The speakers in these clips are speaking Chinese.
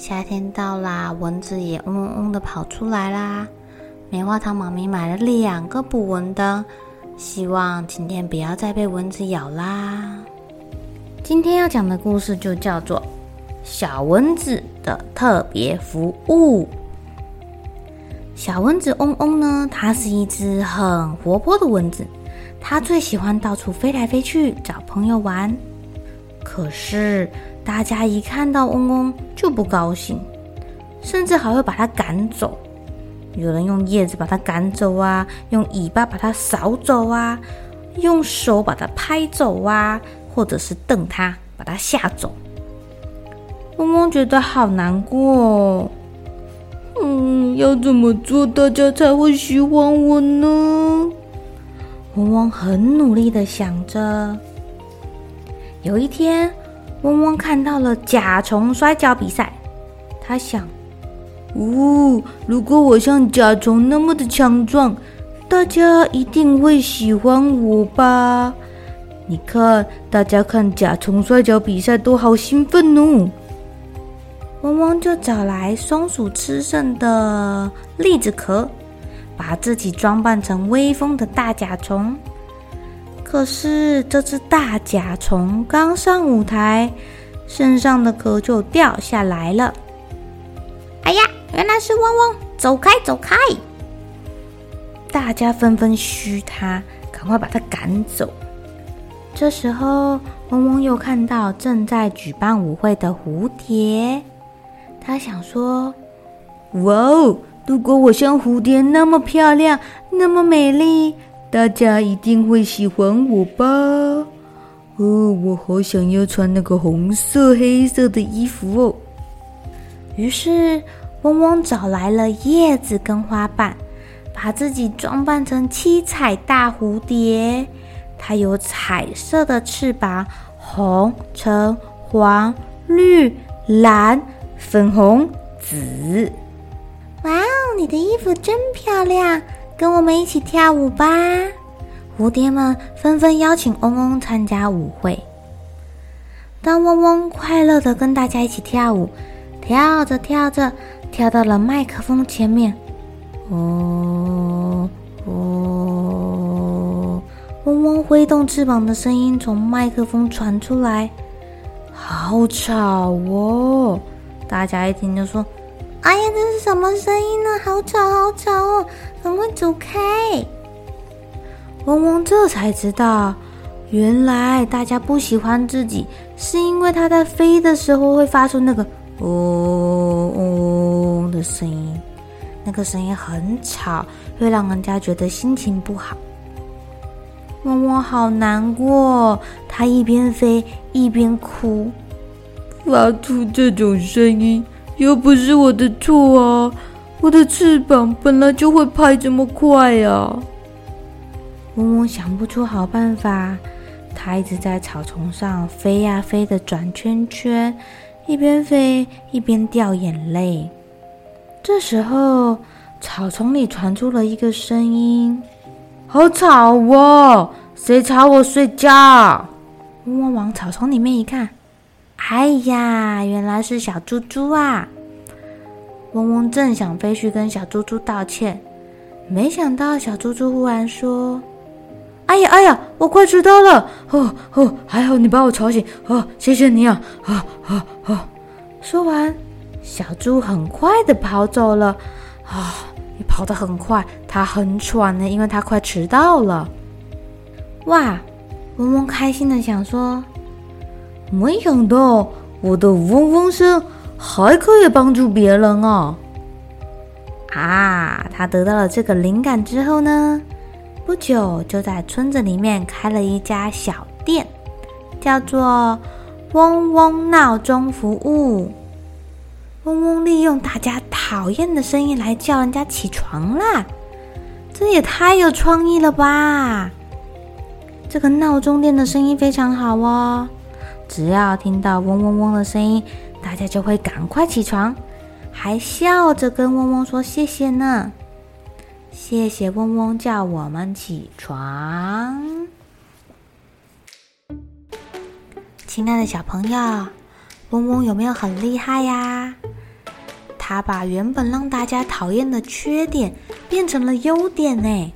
夏天到啦，蚊子也嗡嗡的跑出来啦。棉花糖妈咪买了两个捕蚊灯，希望今天不要再被蚊子咬啦。今天要讲的故事就叫做《小蚊子的特别服务》。小蚊子嗡嗡呢，它是一只很活泼的蚊子，它最喜欢到处飞来飞去，找朋友玩。可是，大家一看到嗡嗡就不高兴，甚至还会把它赶走。有人用叶子把它赶走啊，用尾巴把它扫走啊，用手把它拍走啊，或者是瞪它，把它吓走。嗡嗡觉得好难过哦。嗯，要怎么做大家才会喜欢我呢？嗡嗡很努力的想着。有一天，嗡嗡看到了甲虫摔跤比赛。他想：“哦，如果我像甲虫那么的强壮，大家一定会喜欢我吧？”你看，大家看甲虫摔跤比赛都好兴奋哦。嗡嗡就找来松鼠吃剩的栗子壳，把自己装扮成威风的大甲虫。可是这只大甲虫刚上舞台，身上的壳就掉下来了。哎呀，原来是嗡嗡！走开，走开！大家纷纷嘘他，赶快把他赶走。这时候，嗡嗡又看到正在举办舞会的蝴蝶，他想说：“哇哦，如果我像蝴蝶那么漂亮，那么美丽。”大家一定会喜欢我吧？哦，我好想要穿那个红色、黑色的衣服哦。于是，嗡嗡找来了叶子跟花瓣，把自己装扮成七彩大蝴蝶。它有彩色的翅膀，红、橙、黄、绿、蓝、粉红、紫。哇哦，你的衣服真漂亮！跟我们一起跳舞吧！蝴蝶们纷纷邀请嗡嗡参加舞会。当嗡嗡快乐的跟大家一起跳舞，跳着跳着，跳到了麦克风前面。哦哦，嗡嗡挥动翅膀的声音从麦克风传出来，好吵哦！大家一听就说。哎呀，这是什么声音呢？好吵，好吵！走开！嗡嗡这才知道，原来大家不喜欢自己，是因为它在飞的时候会发出那个“嗡嗡”的声音，那个声音很吵，会让人家觉得心情不好。嗡嗡好难过，它一边飞一边哭，发出这种声音。又不是我的错啊！我的翅膀本来就会拍这么快呀。嗡嗡想不出好办法，它一直在草丛上飞呀飞的转圈圈，一边飞一边掉眼泪。这时候，草丛里传出了一个声音：“好吵哦！谁吵我睡觉？”嗡嗡往草丛里面一看。哎呀，原来是小猪猪啊！嗡嗡正想飞去跟小猪猪道歉，没想到小猪猪忽然说：“哎呀哎呀，我快迟到了！哦哦，还好你把我吵醒，哦，谢谢你啊！啊啊啊！”说完，小猪很快的跑走了。啊，你跑得很快，他很喘呢，因为他快迟到了。哇，嗡嗡开心的想说：“没想到我的嗡嗡声还可以帮助别人啊！”啊，他得到了这个灵感之后呢，不久就在村子里面开了一家小店，叫做“嗡嗡闹钟服务”。嗡嗡利用大家讨厌的声音来叫人家起床啦，这也太有创意了吧！这个闹钟店的生意非常好哦，只要听到嗡嗡嗡的声音，大家就会赶快起床，还笑着跟嗡嗡说谢谢呢。谢谢嗡嗡叫我们起床。亲爱的小朋友，嗡嗡有没有很厉害呀？他把原本让大家讨厌的缺点变成了优点呢。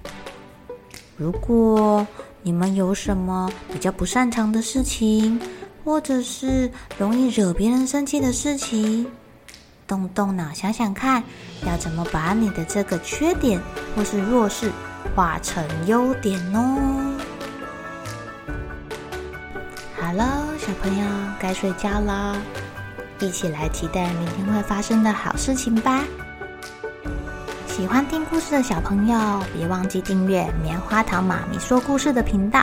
如果你们有什么比较不擅长的事情，或者是容易惹别人生气的事情，动动脑想想看，要怎么把你的这个缺点或是弱势化成优点哦。好了，小朋友该睡觉了。一起来期待明天会发生的好事情吧！喜欢听故事的小朋友，别忘记订阅棉花糖妈咪说故事的频道。